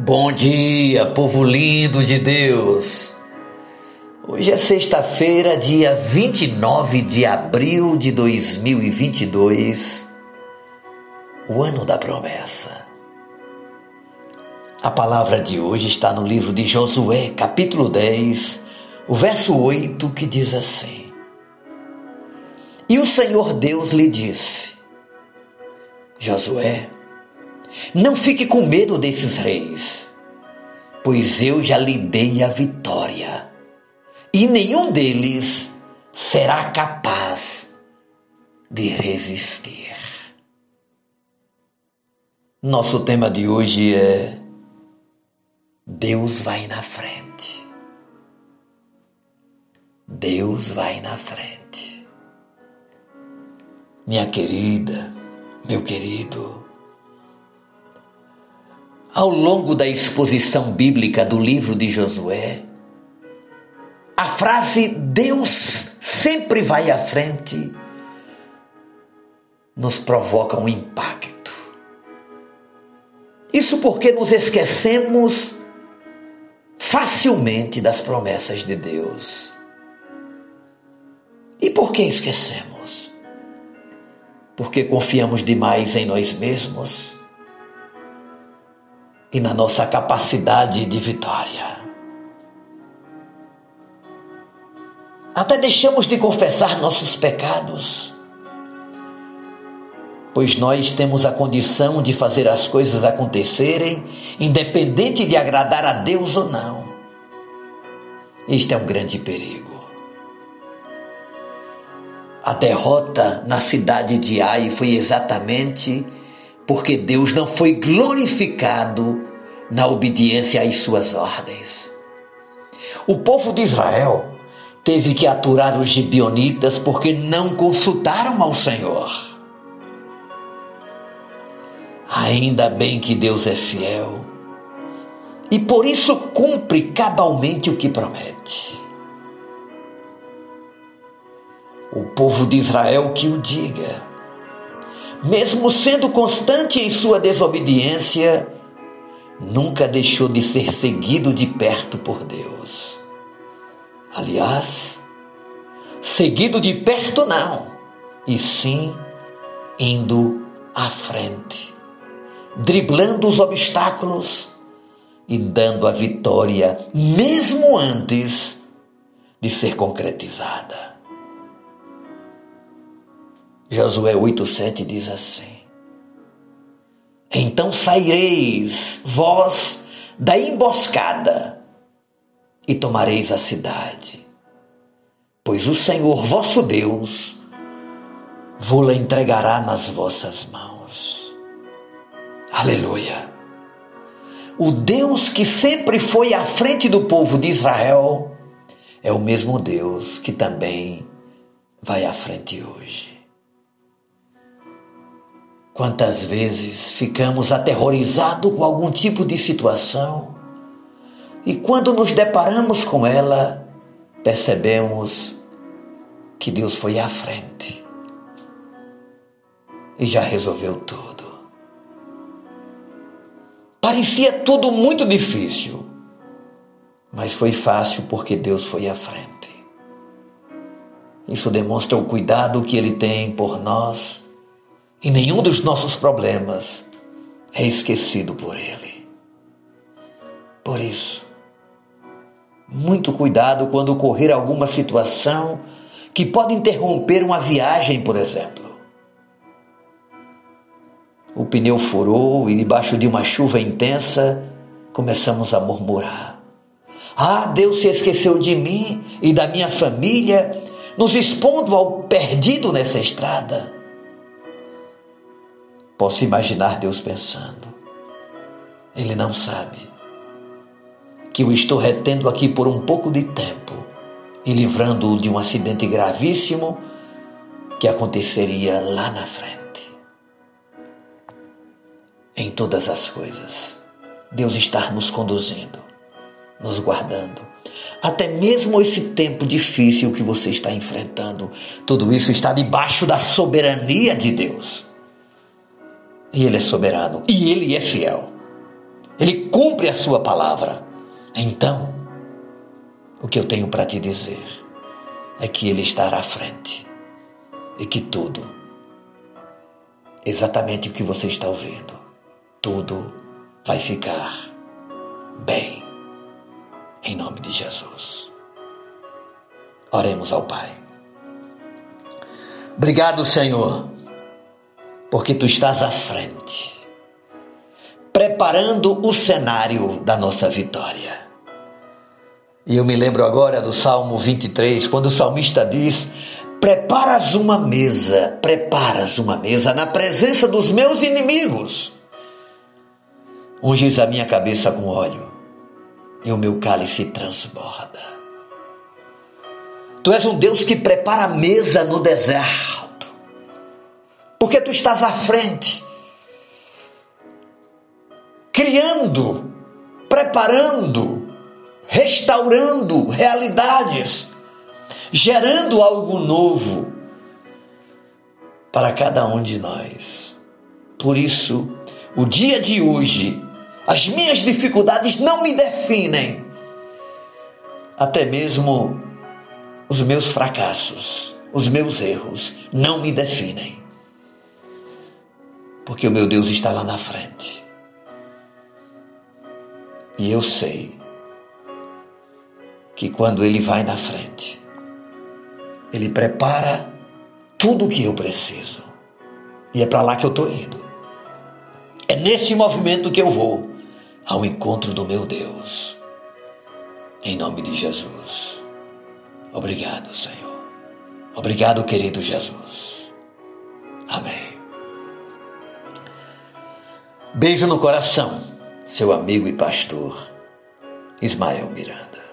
Bom dia, povo lindo de Deus! Hoje é sexta-feira, dia 29 de abril de 2022, o ano da promessa. A palavra de hoje está no livro de Josué, capítulo 10, o verso 8, que diz assim: E o Senhor Deus lhe disse: Josué, não fique com medo desses reis, pois eu já lhe dei a vitória, e nenhum deles será capaz de resistir. Nosso tema de hoje é Deus vai na frente. Deus vai na frente. Minha querida, meu querido, ao longo da exposição bíblica do livro de Josué, a frase Deus sempre vai à frente nos provoca um impacto. Isso porque nos esquecemos facilmente das promessas de Deus. E por que esquecemos? Porque confiamos demais em nós mesmos e na nossa capacidade de vitória. Até deixamos de confessar nossos pecados, pois nós temos a condição de fazer as coisas acontecerem, independente de agradar a Deus ou não. Este é um grande perigo. A derrota na cidade de Ai foi exatamente porque Deus não foi glorificado na obediência às suas ordens. O povo de Israel teve que aturar os gibionitas porque não consultaram ao Senhor. Ainda bem que Deus é fiel e por isso cumpre cabalmente o que promete. O povo de Israel que o diga mesmo sendo constante em sua desobediência, nunca deixou de ser seguido de perto por Deus. Aliás, seguido de perto não, e sim indo à frente, driblando os obstáculos e dando a vitória, mesmo antes de ser concretizada. Josué 8,7 diz assim: Então saireis vós da emboscada e tomareis a cidade, pois o Senhor vosso Deus vou-la entregará nas vossas mãos. Aleluia! O Deus que sempre foi à frente do povo de Israel é o mesmo Deus que também vai à frente hoje. Quantas vezes ficamos aterrorizados com algum tipo de situação e quando nos deparamos com ela, percebemos que Deus foi à frente e já resolveu tudo. Parecia tudo muito difícil, mas foi fácil porque Deus foi à frente. Isso demonstra o cuidado que Ele tem por nós e nenhum dos nossos problemas é esquecido por Ele. Por isso, muito cuidado quando ocorrer alguma situação que pode interromper uma viagem, por exemplo. O pneu furou e, debaixo de uma chuva intensa, começamos a murmurar. Ah, Deus se esqueceu de mim e da minha família, nos expondo ao perdido nessa estrada. Posso imaginar Deus pensando: Ele não sabe que eu estou retendo aqui por um pouco de tempo e livrando-o de um acidente gravíssimo que aconteceria lá na frente. Em todas as coisas, Deus está nos conduzindo, nos guardando. Até mesmo esse tempo difícil que você está enfrentando, tudo isso está debaixo da soberania de Deus. E Ele é soberano. E Ele é fiel. Ele cumpre a sua palavra. Então, o que eu tenho para te dizer é que Ele estará à frente e que tudo, exatamente o que você está ouvindo, tudo vai ficar bem, em nome de Jesus. Oremos ao Pai. Obrigado, Senhor, porque tu estás à frente, preparando o cenário da nossa vitória. E eu me lembro agora do Salmo 23, quando o salmista diz: Preparas uma mesa, preparas uma mesa na presença dos meus inimigos. Unges a minha cabeça com óleo e o meu cálice transborda. Tu és um Deus que prepara a mesa no deserto, porque tu estás à frente, criando, preparando, restaurando realidades, gerando algo novo para cada um de nós. Por isso, o dia de hoje, as minhas dificuldades não me definem, até mesmo os meus fracassos, os meus erros não me definem, porque o meu Deus está lá na frente. E eu sei que quando ele vai na frente, ele prepara tudo o que eu preciso. E é para lá que eu estou indo. É nesse movimento que eu vou ao encontro do meu Deus. Em nome de Jesus. Obrigado, Senhor. Obrigado, querido Jesus. Amém. Beijo no coração, seu amigo e pastor Ismael Miranda.